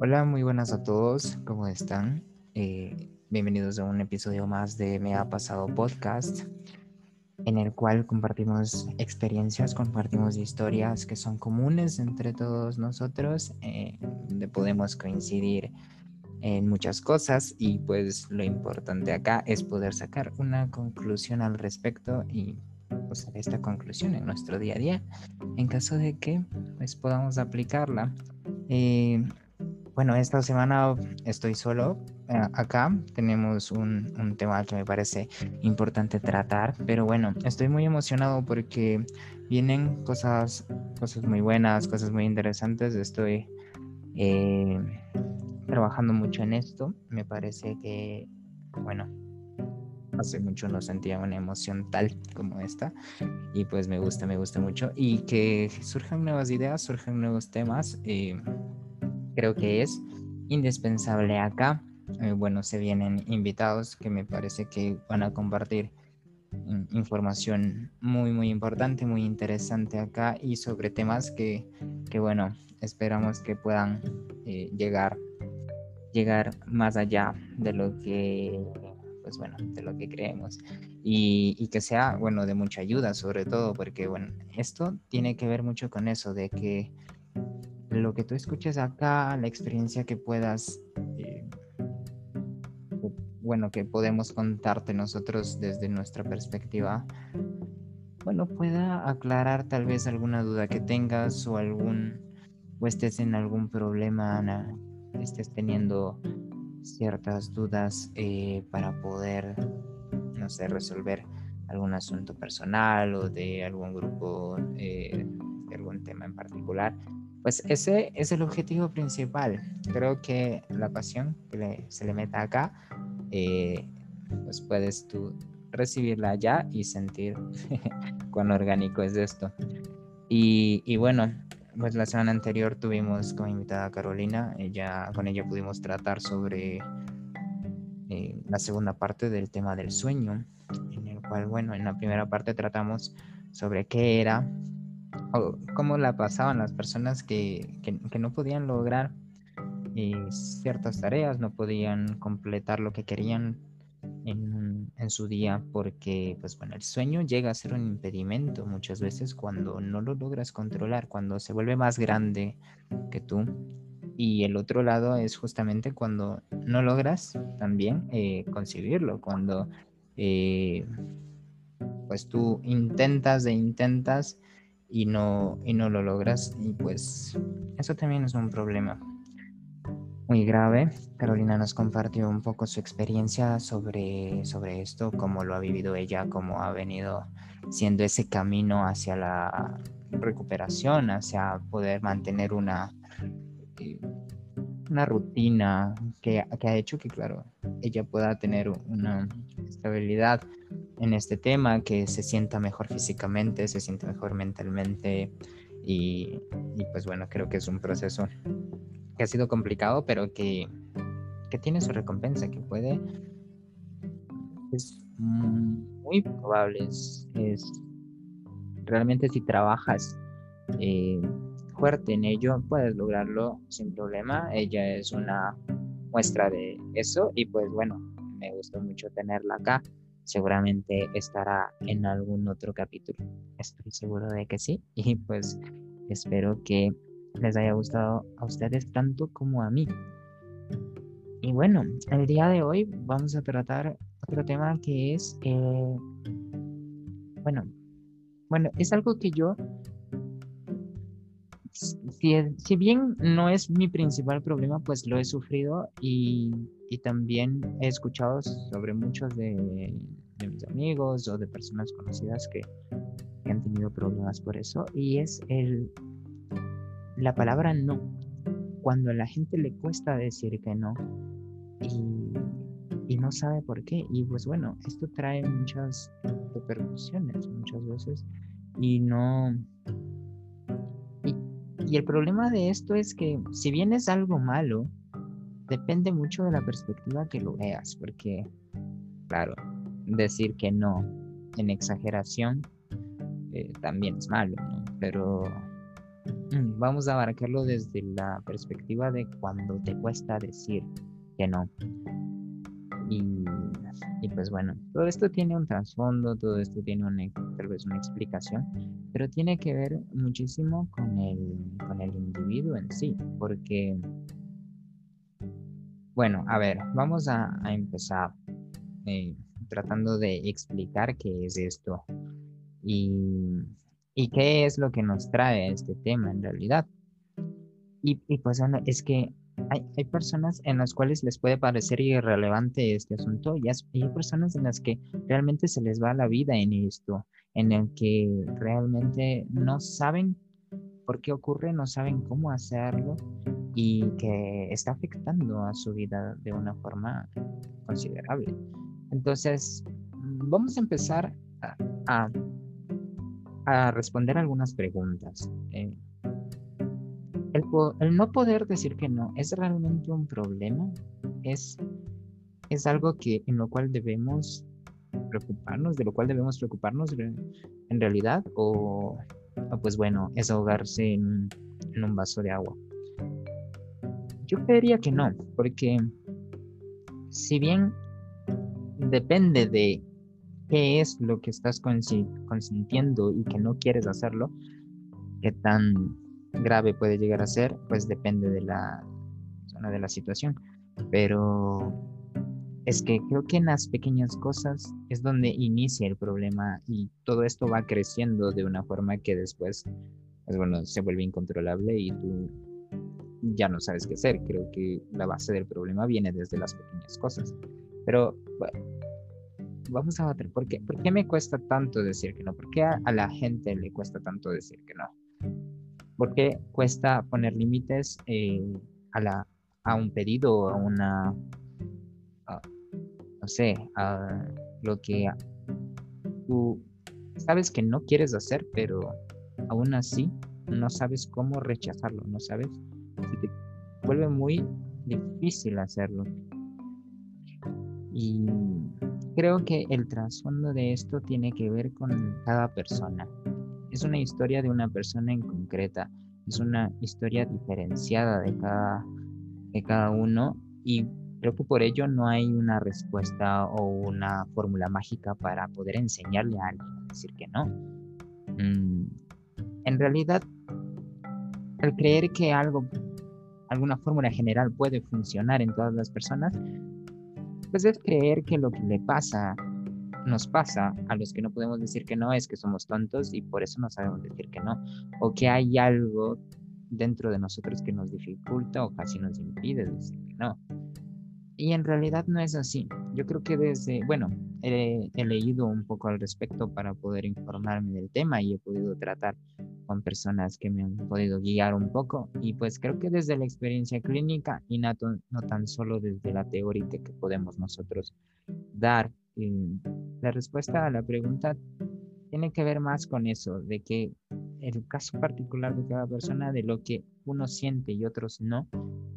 Hola, muy buenas a todos, ¿cómo están? Eh, bienvenidos a un episodio más de Me ha pasado podcast, en el cual compartimos experiencias, compartimos historias que son comunes entre todos nosotros, eh, donde podemos coincidir en muchas cosas y pues lo importante acá es poder sacar una conclusión al respecto y pues esta conclusión en nuestro día a día en caso de que pues podamos aplicarla. Eh, bueno, esta semana estoy solo eh, acá. Tenemos un, tema que me parece importante tratar, pero bueno, estoy muy emocionado porque vienen cosas, cosas muy buenas, cosas muy interesantes. Estoy eh, trabajando mucho en esto. Me parece que, bueno, hace mucho no sentía una emoción tal como esta y pues me gusta, me gusta mucho y que surjan nuevas ideas, surjan nuevos temas. Eh, creo que es indispensable acá. Eh, bueno, se vienen invitados que me parece que van a compartir información muy, muy importante, muy interesante acá y sobre temas que, que bueno, esperamos que puedan eh, llegar, llegar más allá de lo que, pues bueno, de lo que creemos y, y que sea, bueno, de mucha ayuda sobre todo, porque bueno, esto tiene que ver mucho con eso, de que lo que tú escuches acá, la experiencia que puedas, eh, bueno, que podemos contarte nosotros desde nuestra perspectiva, bueno, pueda aclarar tal vez alguna duda que tengas o algún, o estés en algún problema, estés teniendo ciertas dudas eh, para poder, no sé, resolver algún asunto personal o de algún grupo, eh, de algún tema en particular pues ese es el objetivo principal. Creo que la pasión que se le meta acá, eh, pues puedes tú recibirla ya y sentir cuán orgánico es esto. Y, bueno, pues la semana anterior tuvimos como invitada a Carolina, ella, con ella pudimos tratar sobre eh, la segunda parte del tema del sueño, en el cual, bueno, en la primera parte tratamos sobre qué era cómo la pasaban las personas que, no podían lograr eh, ciertas tareas, no podían completar lo que querían en, en, su día porque pues bueno el sueño llega a ser un impedimento muchas veces cuando no lo logras controlar cuando se vuelve más grande que tú. Y el otro lado es justamente cuando no logras también eh, conseguirlo cuando eh, pues tú intentas e intentas y no, y no lo logras. Y pues eso también es un problema muy grave. Carolina nos compartió un poco su experiencia sobre, sobre esto, cómo lo ha vivido ella, cómo ha venido siendo ese camino hacia la recuperación, hacia poder mantener una, eh, una rutina que, que ha hecho que, claro, ella pueda tener una estabilidad en este tema, que se sienta mejor físicamente, se sienta mejor mentalmente y, pues bueno, creo que es un proceso que ha sido complicado, pero que, tiene su recompensa, que puede, es muy probable, es, realmente si trabajas eh, fuerte en ello, puedes lograrlo sin problema. Ella es una muestra de eso y pues bueno, me gustó mucho tenerla acá seguramente estará en algún otro capítulo. Estoy seguro de que sí. Y pues espero que les haya gustado a ustedes tanto como a mí. Y bueno, el día de hoy vamos a tratar otro tema que es, eh, bueno, bueno, es algo que yo, si, si bien no es mi principal problema, pues lo he sufrido y y también he escuchado sobre muchos de, mis amigos o de personas conocidas que, han tenido problemas por eso y es el la palabra no. Cuando a la gente le cuesta decir que no y, y no sabe por qué y pues bueno esto trae muchas repercusiones muchas veces y no y, y el problema de esto es que si bien es algo malo depende mucho de la perspectiva que lo veas, porque, claro, decir que no en exageración eh, también es malo, ¿no? Pero, mm, vamos a abarcarlo desde la perspectiva de cuando te cuesta decir que no. Y, pues bueno, todo esto tiene un trasfondo, todo esto tiene una, tal vez una explicación, pero tiene que ver muchísimo con el, con el individuo en sí, porque, bueno, a ver, vamos a, empezar eh, tratando de explicar qué es esto y, y, qué es lo que nos trae a este tema en realidad. Y, y pues bueno, es que hay, personas en las cuales les puede parecer irrelevante este asunto y hay personas en las que realmente se les va la vida en esto, en el que realmente no saben por qué ocurre, no saben cómo hacerlo y que está afectando a su vida de una forma considerable. Entonces, vamos a empezar a, a, responder algunas preguntas. Eh, el, no poder decir que no es realmente un problema, es, es algo que en lo cual debemos preocuparnos, de lo cual debemos preocuparnos en realidad, o, pues bueno, es ahogarse en, en, un vaso de agua. Yo creería que no, porque si bien depende de qué es lo que estás consintiendo y que no quieres hacerlo, qué tan grave puede llegar a ser, pues depende de la zona de la situación. Pero es que creo que en las pequeñas cosas es donde inicia el problema y todo esto va creciendo de una forma que después, pues bueno, se vuelve incontrolable y tú ya no sabes qué hacer. Creo que la base del problema viene desde las pequeñas cosas. Pero bueno, vamos a ver, ¿por qué, ¿por qué me cuesta tanto decir que no? ¿Por qué a la gente le cuesta tanto decir que no? porque cuesta poner límites eh, a, la, a un pedido, a una, no sé, a lo que tú sabes que no quieres hacer, pero aún así no sabes cómo rechazarlo, no sabes, se te vuelve muy difícil hacerlo. Y creo que el trasfondo de esto tiene que ver con cada persona es una historia de una persona en concreta, es una historia diferenciada de cada, de cada uno y creo que por ello no hay una respuesta o una fórmula mágica para poder enseñarle a alguien a decir que no. Mm, en realidad, al creer que algo, alguna fórmula general puede funcionar en todas las personas, pues es creer que lo que le pasa nos pasa a los que no podemos decir que no es que somos tontos y por eso no sabemos decir que no, o que hay algo dentro de nosotros que nos dificulta o casi nos impide decir que no. Y en realidad no es así. Yo creo que desde, bueno, he, he, leído un poco al respecto para poder informarme del tema y he podido tratar con personas que me han podido guiar un poco y pues creo que desde la experiencia clínica y no, no tan solo desde la teórica que podemos nosotros dar la respuesta a la pregunta tiene que ver más con eso, de que el caso particular de cada persona, de lo que uno siente y otros no,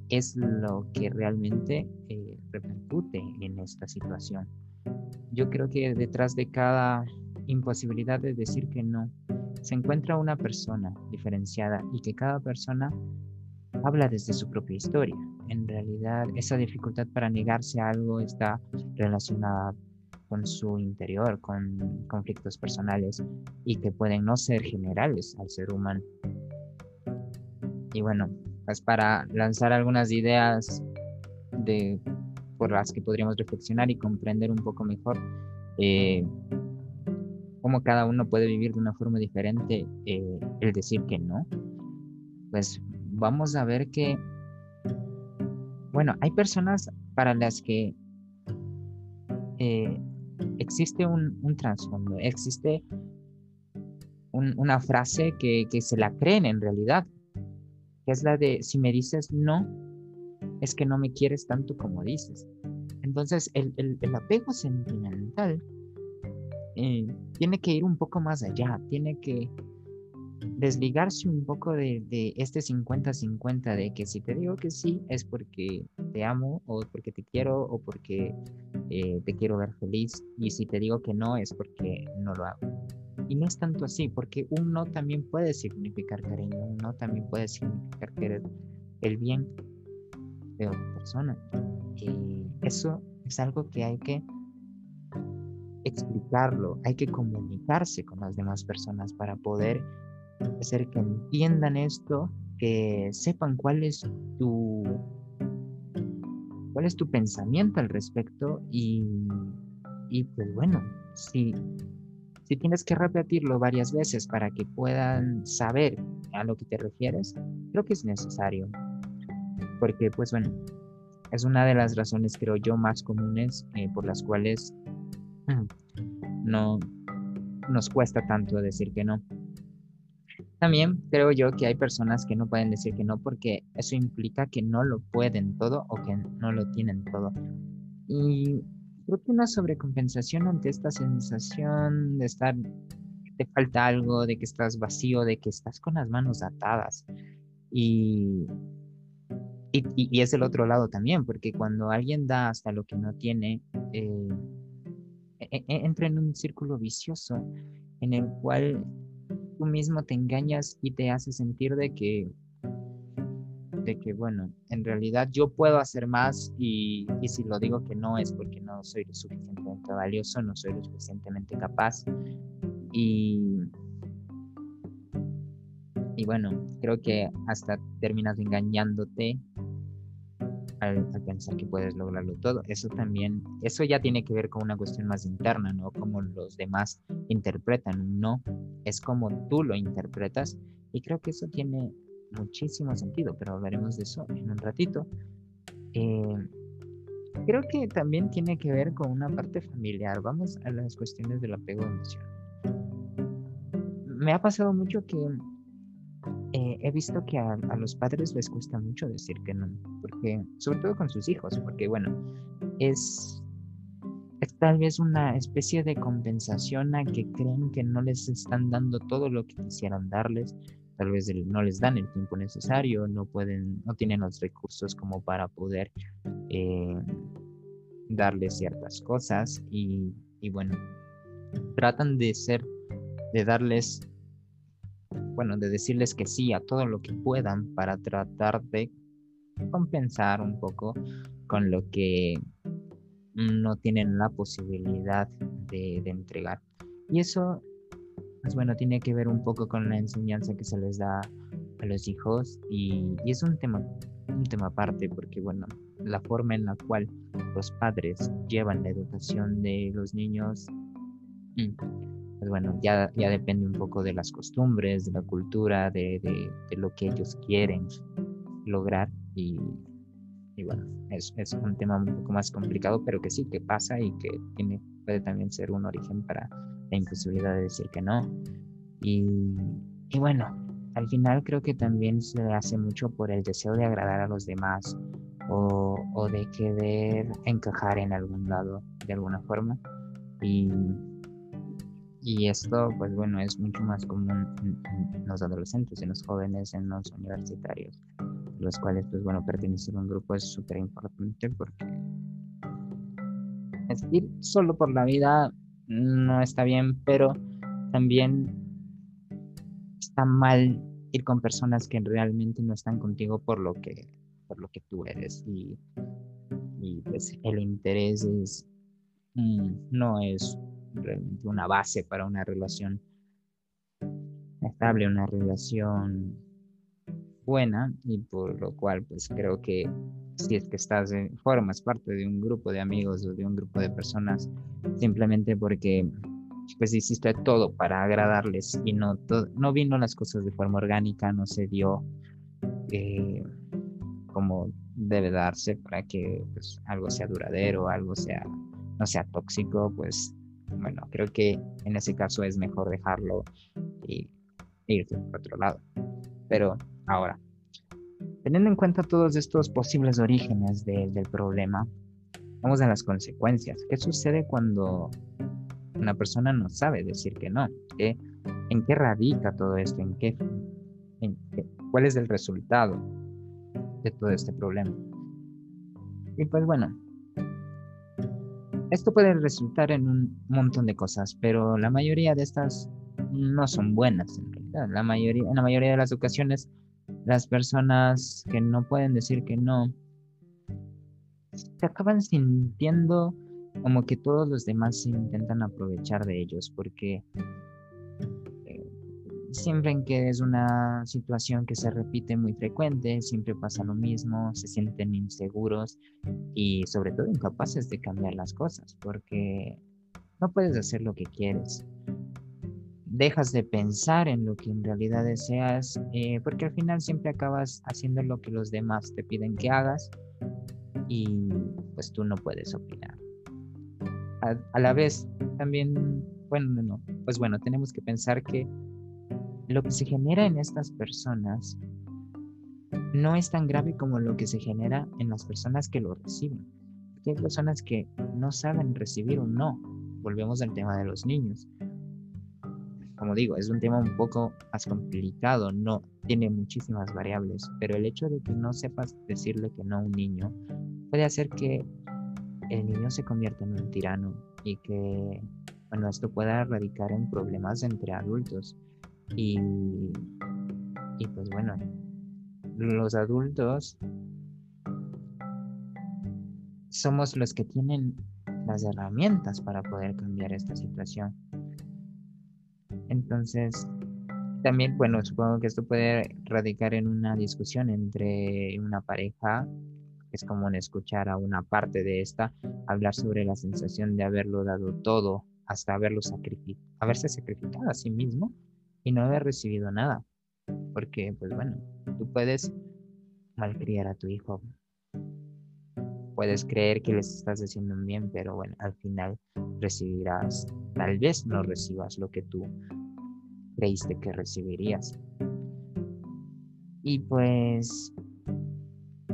es lo que realmente eh, repercute en esta situación. Yo creo que detrás de cada imposibilidad de decir que no, se encuentra una persona diferenciada y que cada persona habla desde su propia historia. En realidad, esa dificultad para negarse a algo está relacionada con su interior, con conflictos personales y que pueden no ser generales al ser humano. Y bueno, pues para lanzar algunas ideas de, por las que podríamos reflexionar y comprender un poco mejor eh, cómo cada uno puede vivir de una forma diferente eh, el decir que no, pues vamos a ver que, bueno, hay personas para las que eh, existe un, trasfondo, existe una frase que, se la creen en realidad, que es la de si me dices no, es que no me quieres tanto como dices. Entonces el, apego sentimental eh, tiene que ir un poco más allá, tiene que desligarse un poco de, de este 50-50 de que si te digo que sí es porque te amo o porque te quiero o porque eh, te quiero ver feliz y si te digo que no es porque no lo hago. Y no es tanto así, porque un no también puede significar cariño, un no también puede significar querer el bien de otra persona. Y eso es algo que hay que explicarlo, hay que comunicarse con las demás personas para poder hacer que entiendan esto, que sepan cuál es tu cuál es tu pensamiento al respecto y, y pues bueno, si, si tienes que repetirlo varias veces para que puedan saber a lo que te refieres, creo que es necesario. Porque pues bueno, es una de las razones creo yo más comunes eh, por las cuales no nos cuesta tanto decir que no. También creo yo que hay personas que no pueden decir que no porque eso implica que no lo pueden todo o que no lo tienen todo. Y creo que una sobrecompensación ante esta sensación de estar, que te falta algo, de que estás vacío, de que estás con las manos atadas. Y, y, es el otro lado también, porque cuando alguien da hasta lo que no tiene, eh, entra en un círculo vicioso en el cual tú mismo te engañas y te hace sentir de que de que bueno, en realidad yo puedo hacer más y, y, si lo digo que no es porque no soy lo suficientemente valioso, no soy lo suficientemente capaz. Y y bueno, creo que hasta terminas engañándote al, pensar que puedes lograrlo todo. Eso también, eso ya tiene que ver con una cuestión más interna, ¿no? Como los demás interpretan no, es como tú lo interpretas. Y creo que eso tiene muchísimo sentido, pero hablaremos de eso en un ratito. Eh, creo que también tiene que ver con una parte familiar. Vamos a las cuestiones del apego emocional. Me ha pasado mucho que eh, he visto que a, los padres les cuesta mucho decir que no, porque, sobre todo con sus hijos, porque bueno, es, es tal vez una especie de compensación a que creen que no les están dando todo lo que quisieran darles, tal vez no les dan el tiempo necesario, no pueden, no tienen los recursos como para poder eh, darles ciertas cosas y, y bueno, tratan de ser, de darles bueno, de decirles que sí a todo lo que puedan para tratar de compensar un poco con lo que no tienen la posibilidad de, entregar. Y eso, pues bueno, tiene que ver un poco con la enseñanza que se les da a los hijos y, es un tema, un tema aparte porque, bueno, la forma en la cual los padres llevan la educación de los niños mm, pues bueno, ya, ya depende un poco de las costumbres, de la cultura, de, de, lo que ellos quieren lograr y, y bueno, es, es, un tema un poco más complicado, pero que sí, que pasa y que tiene, puede también ser un origen para la imposibilidad de decir que no. Y, y bueno, al final creo que también se hace mucho por el deseo de agradar a los demás o, o de querer encajar en algún lado de alguna forma. Y y esto, pues bueno, es mucho más común en, los adolescentes, en los jóvenes, en los universitarios, los cuales, pues bueno, pertenecer a un grupo es súper importante porque ir solo por la vida no está bien, pero también está mal ir con personas que realmente no están contigo por lo que, por lo que tú eres y, y pues el interés es, mm, no es realmente una base para una relación estable, una relación buena y por lo cual pues creo que si es que estás en, formas parte de un grupo de amigos o de un grupo de personas simplemente porque pues hiciste todo para agradarles y no no vino las cosas de forma orgánica no se dio eh, como debe darse para que pues, algo sea duradero algo sea no sea tóxico pues bueno, creo que en ese caso es mejor dejarlo y irse por otro lado. Pero ahora, teniendo en cuenta todos estos posibles orígenes del problema, vamos a las consecuencias. ¿Qué sucede cuando una persona no sabe decir que no? ¿En qué radica todo esto? ¿En qué, en qué, ¿Cuál es el resultado de todo este problema? Y pues bueno, esto puede resultar en un montón de cosas, pero la mayoría de estas no son buenas en realidad. La mayoría, en la mayoría de las ocasiones, las personas que no pueden decir que no se acaban sintiendo como que todos los demás se intentan aprovechar de ellos, porque siempre en que es una situación que se repite muy frecuente, siempre pasa lo mismo, se sienten inseguros y sobre todo incapaces de cambiar las cosas porque no puedes hacer lo que quieres. Dejas de pensar en lo que en realidad deseas eh, porque al final siempre acabas haciendo lo que los demás te piden que hagas y pues tú no puedes opinar. A, a la vez también, bueno, no, pues bueno, tenemos que pensar que lo que se genera en estas personas no es tan grave como lo que se genera en las personas que lo reciben. hay personas que no saben recibir un no. Volvemos al tema de los niños. Como digo, es un tema un poco más complicado, no tiene muchísimas variables, pero el hecho de que no sepas decirle que no a un niño puede hacer que el niño se convierta en un tirano y que, bueno, esto pueda radicar en problemas entre adultos. Y, y pues bueno, los adultos somos los que tienen las herramientas para poder cambiar esta situación. Entonces, también, bueno, supongo que esto puede radicar en una discusión entre una pareja. Es común escuchar a una parte de esta hablar sobre la sensación de haberlo dado todo hasta haberlo sacrificado, haberse sacrificado a sí mismo y no haber recibido nada. Porque, pues bueno, tú puedes malcriar a tu hijo. Puedes creer que les estás haciendo un bien, pero bueno, al final recibirás, tal vez no recibas lo que tú creíste que recibirías. Y pues,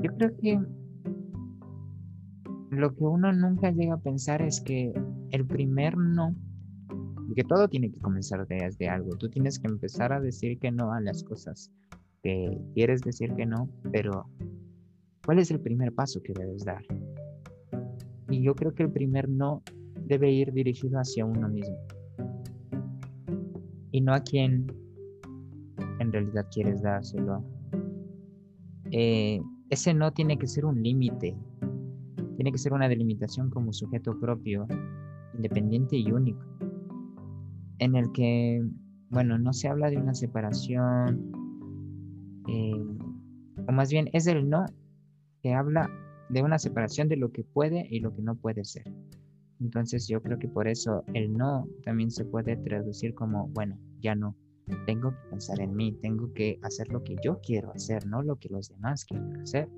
yo creo que lo que uno nunca llega a pensar es que el primer no que todo tiene que comenzar desde algo. Tú tienes que empezar a decir que no a las cosas que quieres decir que no, pero ¿cuál es el primer paso que debes dar? Y yo creo que el primer no debe ir dirigido hacia uno mismo y no a quien en realidad quieres dárselo. Eh, ese no tiene que ser un límite, tiene que ser una delimitación como sujeto propio, independiente y único en el que, bueno, no se habla de una separación, eh, o más bien es el no que habla de una separación de lo que puede y lo que no puede ser. Entonces yo creo que por eso el no también se puede traducir como, bueno, ya no, tengo que pensar en mí, tengo que hacer lo que yo quiero hacer, no lo que los demás quieren hacer.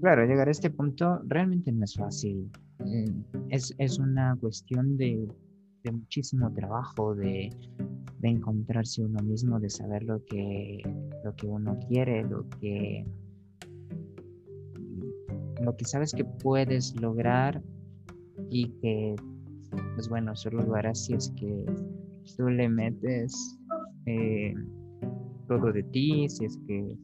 claro, llegar a este punto realmente no es fácil. Eh, es, es una cuestión de muchísimo trabajo, de, encontrarse uno mismo, de saber lo que, lo que uno quiere, lo que, lo que sabes que puedes lograr y que, pues bueno, solo lo harás si es que tú le metes eh, todo de ti, si es que,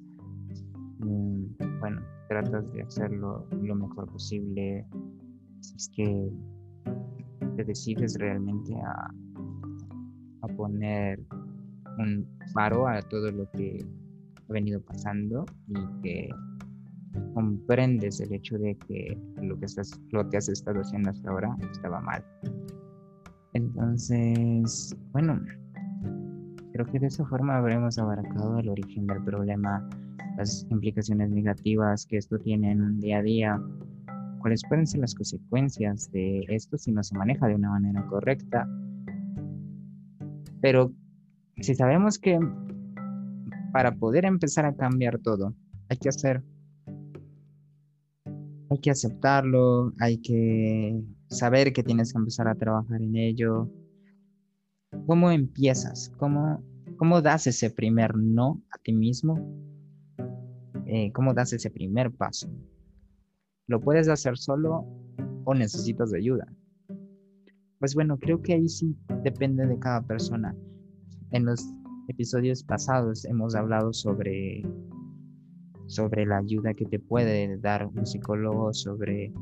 mm, bueno, tratas de hacerlo lo mejor posible, si es que te decides realmente a, a poner un paro a todo lo que ha venido pasando y que comprendes el hecho de que lo que estás lo que has estado haciendo hasta ahora estaba mal. Entonces bueno creo que de esa forma habremos abarcado el origen del problema las implicaciones negativas que esto tiene en un día a día cuáles pueden ser las consecuencias de esto si no se maneja de una manera correcta. Pero si sabemos que para poder empezar a cambiar todo, hay que hacer, hay que aceptarlo, hay que saber que tienes que empezar a trabajar en ello. ¿Cómo empiezas? ¿Cómo, cómo das ese primer no a ti mismo? Eh, ¿Cómo das ese primer paso? ¿Lo puedes hacer solo o necesitas ayuda? Pues bueno, creo que ahí sí depende de cada persona. En los episodios pasados hemos hablado sobre, sobre la ayuda que te puede dar un psicólogo, sobre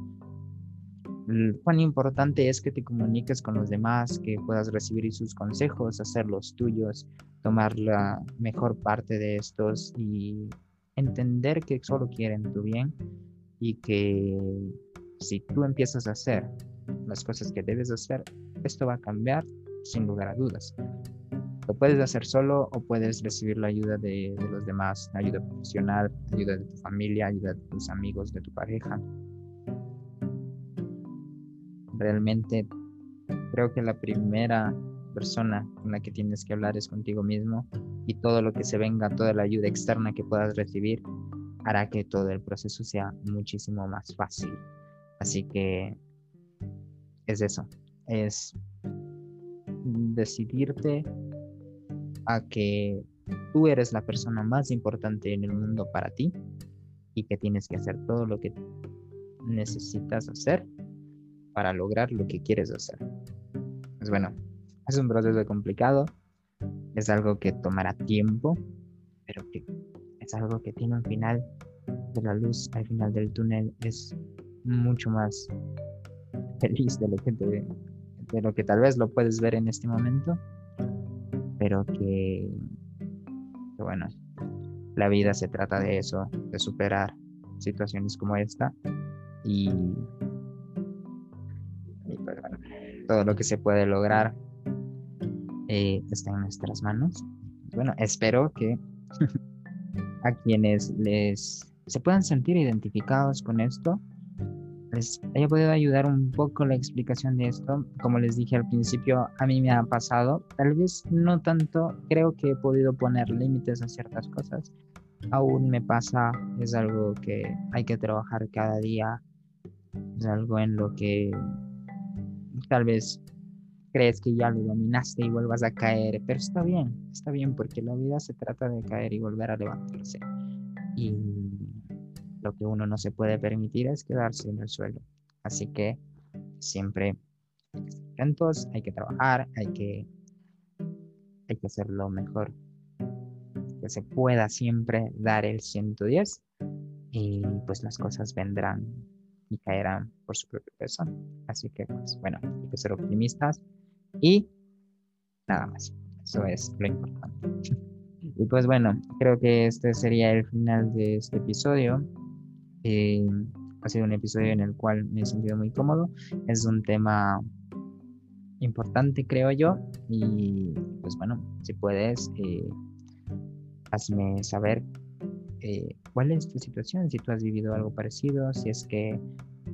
cuán importante es que te comuniques con los demás, que puedas recibir sus consejos, hacerlos tuyos, tomar la mejor parte de estos y entender que solo quieren tu bien y que si tú empiezas a hacer las cosas que debes hacer, esto va a cambiar sin lugar a dudas. Lo puedes hacer solo o puedes recibir la ayuda de, los demás, ayuda profesional, ayuda de tu familia, ayuda de tus amigos, de tu pareja. Realmente creo que la primera persona con la que tienes que hablar es contigo mismo y todo lo que se venga, toda la ayuda externa que puedas recibir hará que todo el proceso sea muchísimo más fácil. Así que es eso, es decidirte a que tú eres la persona más importante en el mundo para ti y que tienes que hacer todo lo que necesitas hacer para lograr lo que quieres hacer. Pues bueno, es un proceso complicado, es algo que tomará tiempo, pero que es algo que tiene un final de la luz al final del túnel es mucho más feliz de lo que de lo que tal vez lo puedes ver en este momento pero que, que bueno la vida se trata de eso de superar situaciones como esta y, pues bueno, todo lo que se puede lograr eh, está en nuestras manos. Bueno, espero que a quienes les se puedan sentir identificados con esto, les haya podido ayudar un poco la explicación de esto. Como les dije al principio, a mí me ha pasado, tal vez no tanto, creo que he podido poner límites a ciertas cosas. Aún me pasa, es algo que hay que trabajar cada día, es algo en lo que tal vez crees que ya lo dominaste y vuelvas a caer, pero está bien, está bien porque la vida se trata de caer y volver a levantarse. Y lo que uno no se puede permitir es quedarse en el suelo. Así que siempre hay que estar atentos, hay que trabajar, hay que, hay que hacer lo mejor que se pueda siempre dar el 110 y pues las cosas vendrán y caerán por su propio peso. Así que pues bueno, hay que ser optimistas y nada más. Eso es lo importante. Y pues bueno, creo que este sería el final de este episodio. Eh, ha sido un episodio en el cual me he sentido muy cómodo. Es un tema importante, creo yo. Y pues bueno, si puedes, eh, hazme saber eh, cuál es tu situación, si tú has vivido algo parecido, si es que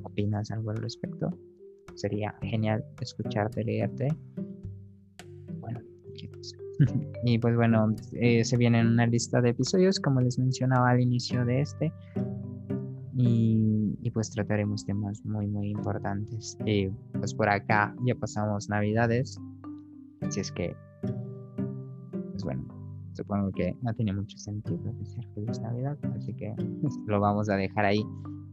opinas algo al respecto sería genial escucharte, leerte. Bueno, y pues bueno, eh, se viene una lista de episodios, como les mencionaba al inicio de este. Y, pues trataremos temas muy, muy importantes. y pues por acá ya pasamos Navidades. Así es que, pues bueno, supongo que no tiene mucho sentido decir feliz Navidad. Así que lo vamos a dejar ahí.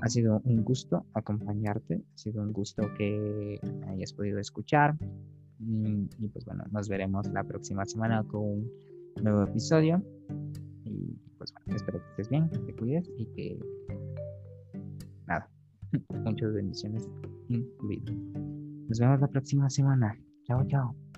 Ha sido un gusto acompañarte, ha sido un gusto que hayas podido escuchar. Mm, y, pues bueno, nos veremos la próxima semana con un nuevo episodio. Y pues bueno, espero que estés bien, que te cuides y que nada, muchas bendiciones. Nos vemos la próxima semana. Chao, chao.